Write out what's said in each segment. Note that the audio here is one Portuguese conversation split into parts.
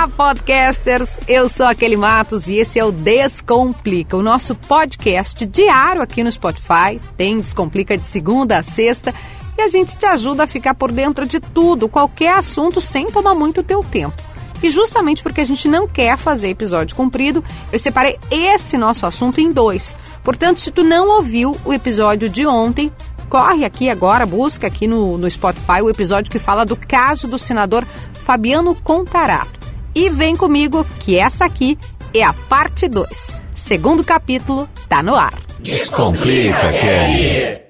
Olá, podcasters! Eu sou aquele Matos e esse é o Descomplica, o nosso podcast diário aqui no Spotify. Tem Descomplica de segunda a sexta e a gente te ajuda a ficar por dentro de tudo, qualquer assunto, sem tomar muito teu tempo. E justamente porque a gente não quer fazer episódio comprido, eu separei esse nosso assunto em dois. Portanto, se tu não ouviu o episódio de ontem, corre aqui agora, busca aqui no, no Spotify o episódio que fala do caso do senador Fabiano Contarato. E vem comigo que essa aqui é a parte 2. Segundo capítulo tá no ar. Descomplica, Kelly.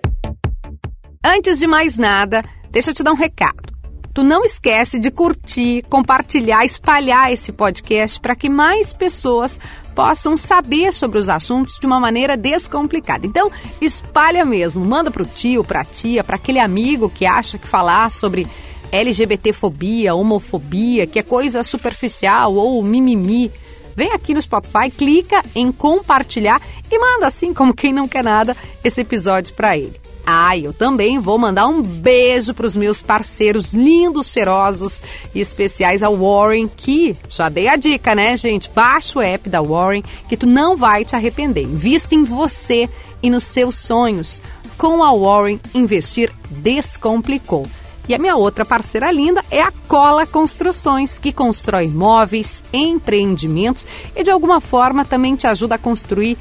Antes de mais nada, deixa eu te dar um recado. Tu não esquece de curtir, compartilhar, espalhar esse podcast para que mais pessoas possam saber sobre os assuntos de uma maneira descomplicada. Então, espalha mesmo, manda pro tio, pra tia, para aquele amigo que acha que falar sobre LGBTfobia, homofobia, que é coisa superficial ou mimimi. Vem aqui no Spotify, clica em compartilhar e manda assim como quem não quer nada esse episódio para ele. Ah, eu também vou mandar um beijo para os meus parceiros lindos, cheirosos e especiais ao Warren, que já dei a dica, né, gente? Baixa o app da Warren, que tu não vai te arrepender. Invista em você e nos seus sonhos. Com a Warren, investir descomplicou. E a minha outra parceira linda é a Cola Construções, que constrói móveis, empreendimentos e de alguma forma também te ajuda a construir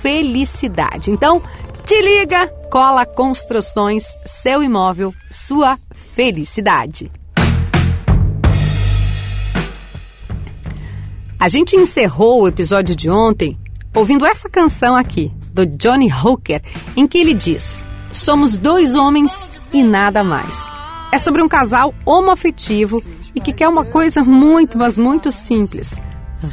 felicidade. Então, te liga, Cola Construções, seu imóvel, sua felicidade. A gente encerrou o episódio de ontem ouvindo essa canção aqui, do Johnny Hooker, em que ele diz: Somos dois homens e nada mais. É sobre um casal homoafetivo e que quer uma coisa muito, mas muito simples: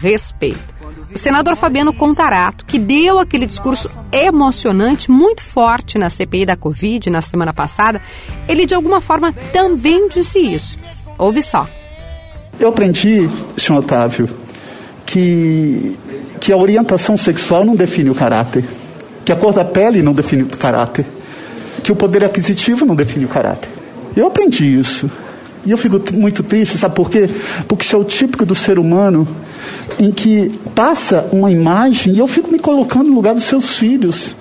respeito. O senador Fabiano Contarato, que deu aquele discurso emocionante, muito forte na CPI da Covid na semana passada, ele de alguma forma também disse isso. Ouve só. Eu aprendi, senhor Otávio, que, que a orientação sexual não define o caráter, que a cor da pele não define o caráter, que o poder aquisitivo não define o caráter. Eu aprendi isso. E eu fico muito triste, sabe por quê? Porque isso é o típico do ser humano em que passa uma imagem e eu fico me colocando no lugar dos seus filhos.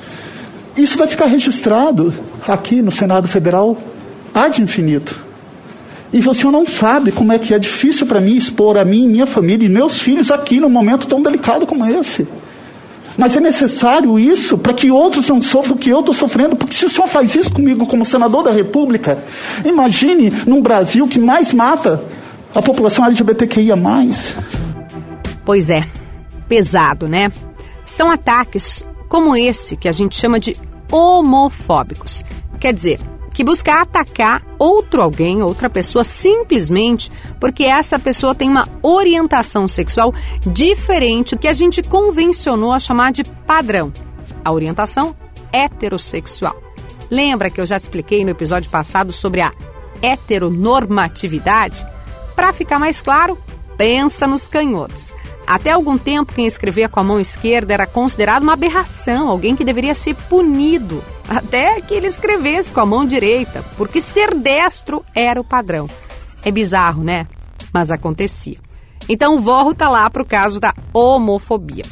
Isso vai ficar registrado aqui no Senado Federal ad infinito. E você não sabe como é que é difícil para mim expor a mim, minha família e meus filhos aqui num momento tão delicado como esse. Mas é necessário isso para que outros não sofram o que eu estou sofrendo, porque se o senhor faz isso comigo como senador da República, imagine num Brasil que mais mata a população LGBTQIA. Pois é, pesado, né? São ataques como esse que a gente chama de homofóbicos. Quer dizer, que busca atacar outro alguém, outra pessoa, simplesmente porque essa pessoa tem uma orientação sexual diferente do que a gente convencionou a chamar de padrão. A orientação heterossexual. Lembra que eu já expliquei no episódio passado sobre a heteronormatividade? Para ficar mais claro, pensa nos canhotos. Até algum tempo, quem escrevia com a mão esquerda era considerado uma aberração, alguém que deveria ser punido. Até que ele escrevesse com a mão direita, porque ser destro era o padrão. É bizarro, né? Mas acontecia. Então volta lá para o caso da homofobia.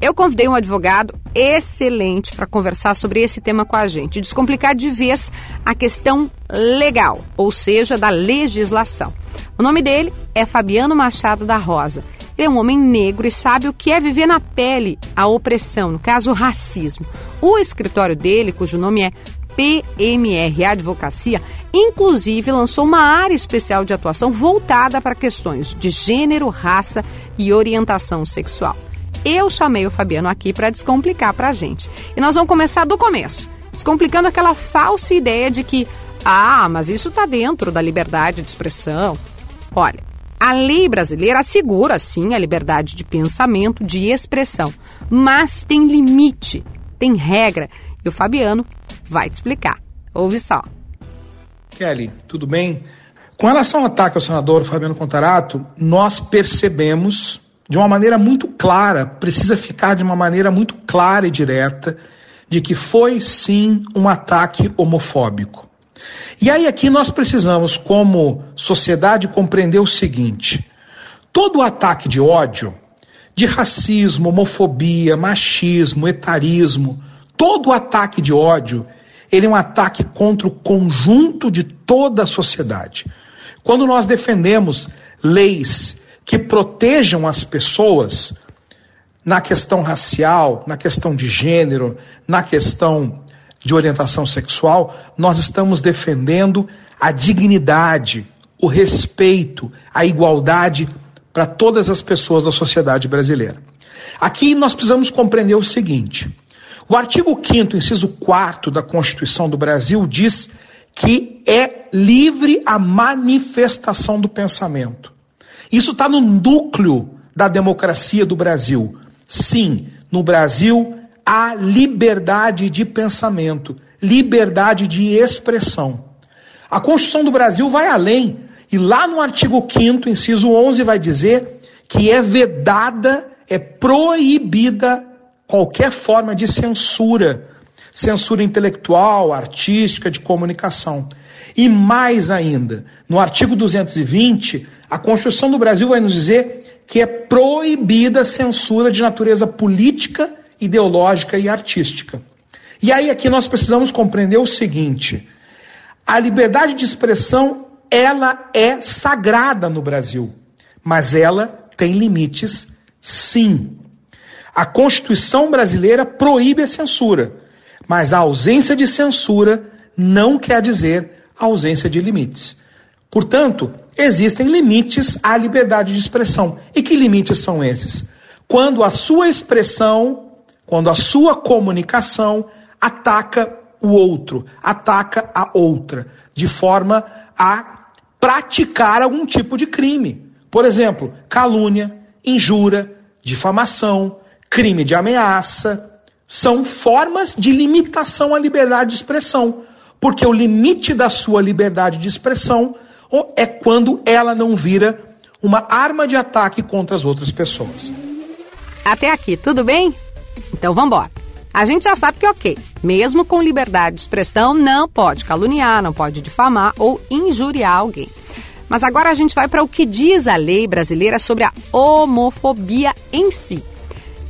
Eu convidei um advogado excelente para conversar sobre esse tema com a gente, descomplicar de vez a questão legal, ou seja, da legislação. O nome dele é Fabiano Machado da Rosa. Ele é um homem negro e sabe o que é viver na pele a opressão, no caso o racismo. O escritório dele, cujo nome é PMR Advocacia, inclusive lançou uma área especial de atuação voltada para questões de gênero, raça e orientação sexual. Eu chamei o Fabiano aqui para descomplicar para a gente. E nós vamos começar do começo, descomplicando aquela falsa ideia de que, ah, mas isso está dentro da liberdade de expressão. Olha, a lei brasileira assegura, sim, a liberdade de pensamento, de expressão, mas tem limite, tem regra, e o Fabiano vai te explicar. Ouve só. Kelly, tudo bem? Com relação ao ataque ao senador Fabiano Contarato, nós percebemos de uma maneira muito clara, precisa ficar de uma maneira muito clara e direta, de que foi sim um ataque homofóbico. E aí aqui nós precisamos, como sociedade, compreender o seguinte: Todo ataque de ódio, de racismo, homofobia, machismo, etarismo, todo ataque de ódio, ele é um ataque contra o conjunto de toda a sociedade. Quando nós defendemos leis que protejam as pessoas na questão racial, na questão de gênero, na questão de orientação sexual, nós estamos defendendo a dignidade, o respeito, a igualdade para todas as pessoas da sociedade brasileira. Aqui nós precisamos compreender o seguinte: o artigo 5, inciso 4 da Constituição do Brasil diz que é livre a manifestação do pensamento. Isso está no núcleo da democracia do Brasil. Sim, no Brasil há liberdade de pensamento, liberdade de expressão. A Constituição do Brasil vai além, e lá no artigo 5, inciso 11, vai dizer que é vedada, é proibida qualquer forma de censura, censura intelectual, artística, de comunicação. E mais ainda, no artigo 220, a Constituição do Brasil vai nos dizer que é proibida a censura de natureza política, ideológica e artística. E aí aqui nós precisamos compreender o seguinte: a liberdade de expressão ela é sagrada no Brasil, mas ela tem limites, sim. A Constituição brasileira proíbe a censura, mas a ausência de censura não quer dizer ausência de limites. Portanto, existem limites à liberdade de expressão. E que limites são esses? Quando a sua expressão, quando a sua comunicação ataca o outro, ataca a outra, de forma a praticar algum tipo de crime. Por exemplo, calúnia, injúria, difamação, crime de ameaça. São formas de limitação à liberdade de expressão porque o limite da sua liberdade de expressão é quando ela não vira uma arma de ataque contra as outras pessoas. Até aqui, tudo bem? Então vamos embora. A gente já sabe que, ok, mesmo com liberdade de expressão, não pode caluniar, não pode difamar ou injuriar alguém. Mas agora a gente vai para o que diz a lei brasileira sobre a homofobia em si.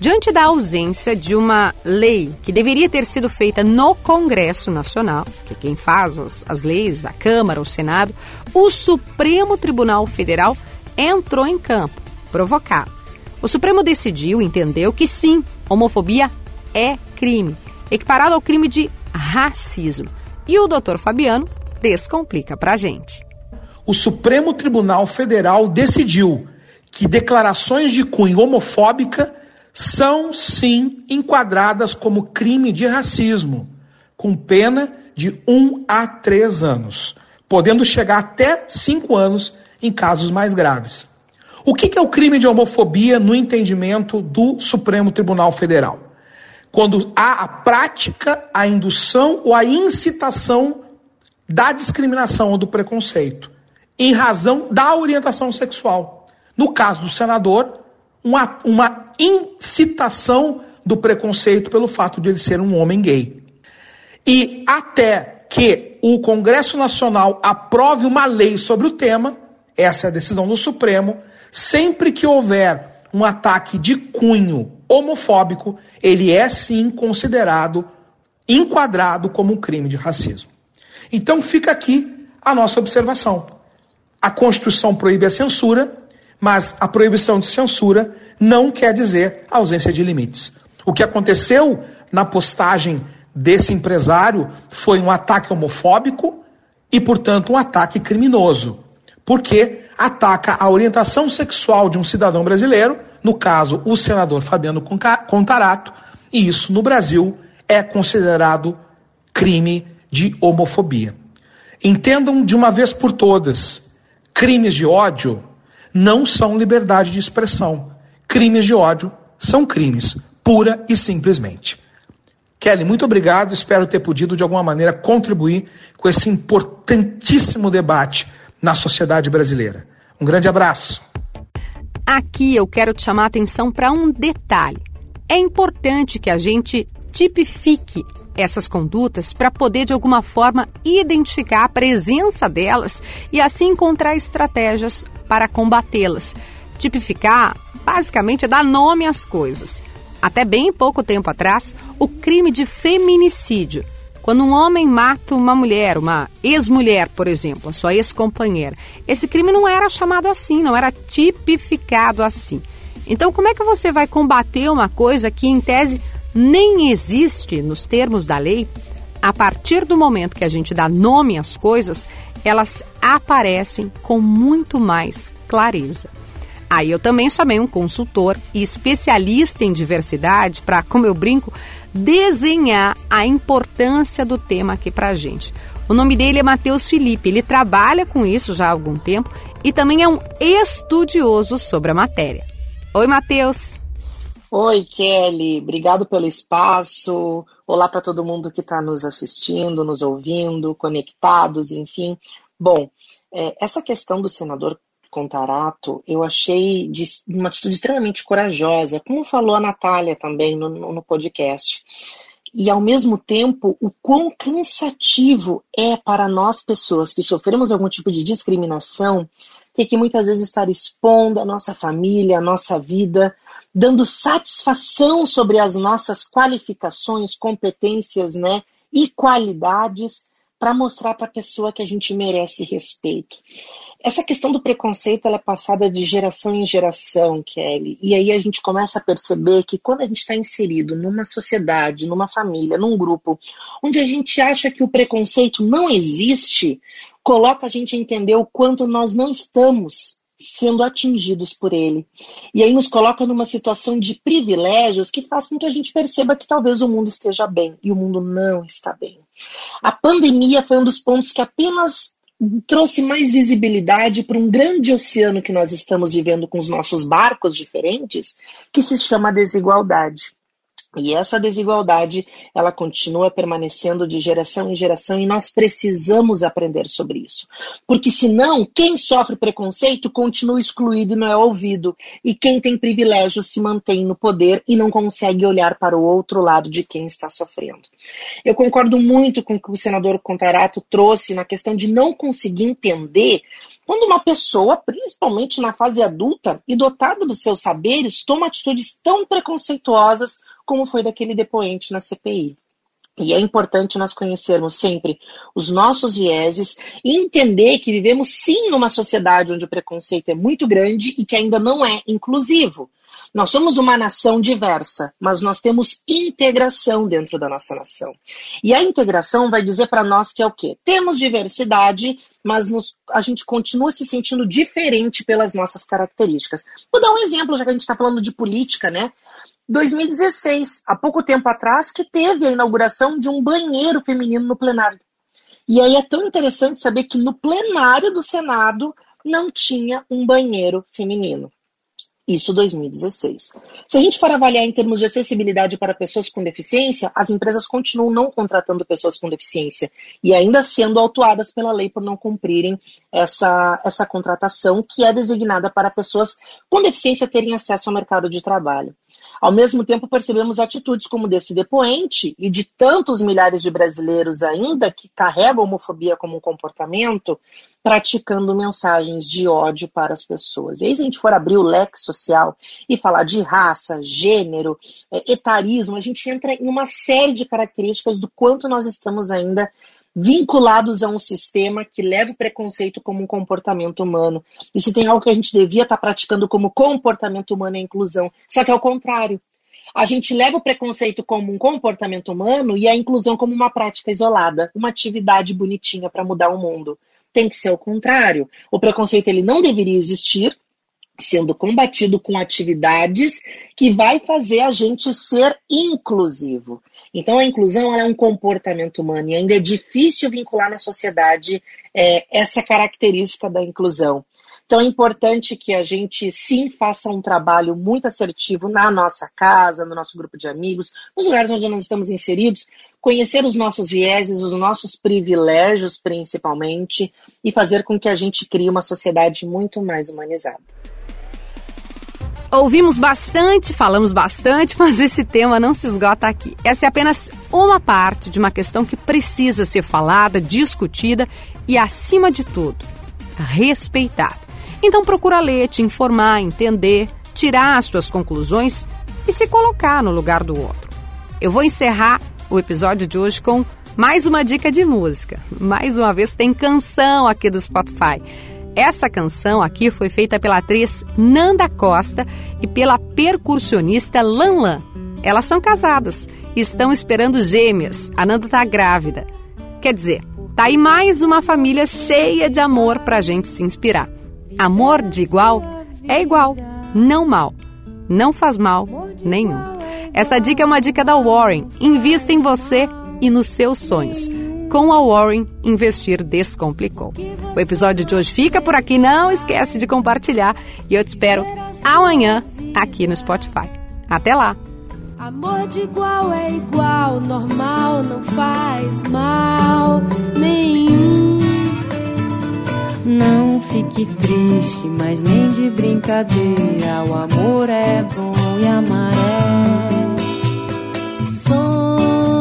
Diante da ausência de uma lei que deveria ter sido feita no Congresso Nacional, que é quem faz as, as leis, a Câmara, o Senado, o Supremo Tribunal Federal entrou em campo, provocado. O Supremo decidiu, entendeu que sim, homofobia é crime, equiparado ao crime de racismo. E o doutor Fabiano descomplica pra gente. O Supremo Tribunal Federal decidiu que declarações de cunho homofóbica são sim enquadradas como crime de racismo, com pena de um a três anos, podendo chegar até cinco anos em casos mais graves. O que é o crime de homofobia no entendimento do Supremo Tribunal Federal? Quando há a prática, a indução ou a incitação da discriminação ou do preconceito, em razão da orientação sexual. No caso do senador, uma, uma incitação do preconceito pelo fato de ele ser um homem gay. E até que o Congresso Nacional aprove uma lei sobre o tema, essa é a decisão do Supremo, sempre que houver um ataque de cunho homofóbico, ele é sim considerado, enquadrado como um crime de racismo. Então fica aqui a nossa observação. A Constituição proíbe a censura, mas a proibição de censura não quer dizer ausência de limites. O que aconteceu na postagem desse empresário foi um ataque homofóbico e, portanto, um ataque criminoso, porque ataca a orientação sexual de um cidadão brasileiro, no caso, o senador Fabiano Contarato, e isso no Brasil é considerado crime de homofobia. Entendam de uma vez por todas: crimes de ódio não são liberdade de expressão. Crimes de ódio são crimes, pura e simplesmente. Kelly, muito obrigado. Espero ter podido, de alguma maneira, contribuir com esse importantíssimo debate na sociedade brasileira. Um grande abraço. Aqui eu quero te chamar a atenção para um detalhe. É importante que a gente tipifique essas condutas para poder, de alguma forma, identificar a presença delas e assim encontrar estratégias para combatê-las. Tipificar, basicamente, é dar nome às coisas. Até bem pouco tempo atrás, o crime de feminicídio quando um homem mata uma mulher, uma ex-mulher, por exemplo, a sua ex-companheira, esse crime não era chamado assim, não era tipificado assim. Então, como é que você vai combater uma coisa que, em tese, nem existe nos termos da lei? A partir do momento que a gente dá nome às coisas, elas aparecem com muito mais clareza. Aí eu também chamei um consultor e especialista em diversidade para, como eu brinco, desenhar a importância do tema aqui para a gente. O nome dele é Matheus Felipe, ele trabalha com isso já há algum tempo e também é um estudioso sobre a matéria. Oi, Matheus. Oi, Kelly, obrigado pelo espaço. Olá para todo mundo que está nos assistindo, nos ouvindo, conectados, enfim. Bom, é, essa questão do senador Contarato, eu achei de uma atitude extremamente corajosa, como falou a Natália também no, no podcast. E, ao mesmo tempo, o quão cansativo é para nós, pessoas que sofremos algum tipo de discriminação, ter que muitas vezes estar expondo a nossa família, a nossa vida, dando satisfação sobre as nossas qualificações, competências né, e qualidades para mostrar para a pessoa que a gente merece respeito. Essa questão do preconceito ela é passada de geração em geração, Kelly, e aí a gente começa a perceber que quando a gente está inserido numa sociedade, numa família, num grupo, onde a gente acha que o preconceito não existe, coloca a gente a entender o quanto nós não estamos sendo atingidos por ele. E aí nos coloca numa situação de privilégios que faz com que a gente perceba que talvez o mundo esteja bem e o mundo não está bem. A pandemia foi um dos pontos que apenas trouxe mais visibilidade para um grande oceano que nós estamos vivendo com os nossos barcos diferentes, que se chama desigualdade. E essa desigualdade, ela continua permanecendo de geração em geração e nós precisamos aprender sobre isso. Porque senão, quem sofre preconceito continua excluído e não é ouvido. E quem tem privilégio se mantém no poder e não consegue olhar para o outro lado de quem está sofrendo. Eu concordo muito com o que o senador Contarato trouxe na questão de não conseguir entender quando uma pessoa, principalmente na fase adulta e dotada dos seus saberes, toma atitudes tão preconceituosas como foi daquele depoente na CPI. E é importante nós conhecermos sempre os nossos vieses e entender que vivemos sim numa sociedade onde o preconceito é muito grande e que ainda não é inclusivo. Nós somos uma nação diversa, mas nós temos integração dentro da nossa nação. E a integração vai dizer para nós que é o quê? Temos diversidade, mas nos, a gente continua se sentindo diferente pelas nossas características. Vou dar um exemplo, já que a gente está falando de política, né? 2016, há pouco tempo atrás, que teve a inauguração de um banheiro feminino no plenário. E aí é tão interessante saber que no plenário do Senado não tinha um banheiro feminino. Isso 2016. Se a gente for avaliar em termos de acessibilidade para pessoas com deficiência, as empresas continuam não contratando pessoas com deficiência e ainda sendo autuadas pela lei por não cumprirem essa, essa contratação que é designada para pessoas com deficiência terem acesso ao mercado de trabalho. Ao mesmo tempo, percebemos atitudes como desse depoente e de tantos milhares de brasileiros ainda que carregam a homofobia como um comportamento, praticando mensagens de ódio para as pessoas. E aí, se a gente for abrir o leque social e falar de raça, gênero, é, etarismo, a gente entra em uma série de características do quanto nós estamos ainda vinculados a um sistema que leva o preconceito como um comportamento humano. E se tem algo que a gente devia estar praticando como comportamento humano é a inclusão. Só que é o contrário. A gente leva o preconceito como um comportamento humano e a inclusão como uma prática isolada, uma atividade bonitinha para mudar o mundo. Tem que ser o contrário. O preconceito ele não deveria existir, sendo combatido com atividades que vai fazer a gente ser inclusivo. Então, a inclusão é um comportamento humano e ainda é difícil vincular na sociedade é, essa característica da inclusão. Então, é importante que a gente sim faça um trabalho muito assertivo na nossa casa, no nosso grupo de amigos, nos lugares onde nós estamos inseridos, conhecer os nossos vieses, os nossos privilégios, principalmente, e fazer com que a gente crie uma sociedade muito mais humanizada. Ouvimos bastante, falamos bastante, mas esse tema não se esgota aqui. Essa é apenas uma parte de uma questão que precisa ser falada, discutida e, acima de tudo, respeitada. Então procura ler, te informar, entender, tirar as suas conclusões e se colocar no lugar do outro. Eu vou encerrar o episódio de hoje com mais uma dica de música. Mais uma vez tem canção aqui do Spotify. Essa canção aqui foi feita pela atriz Nanda Costa e pela percussionista Lan Lan. Elas são casadas e estão esperando gêmeas. A Nanda está grávida. Quer dizer, tá aí mais uma família cheia de amor para a gente se inspirar. Amor de igual é igual, não mal. Não faz mal nenhum. Essa dica é uma dica da Warren. Invista em você e nos seus sonhos com a Warren, investir descomplicou. O episódio de hoje fica por aqui, não esquece de compartilhar e eu te espero amanhã aqui no Spotify. Até lá! Amor de igual é igual, normal não faz mal nenhum. Não fique triste, mas nem de brincadeira. O amor é bom e amar é sonho.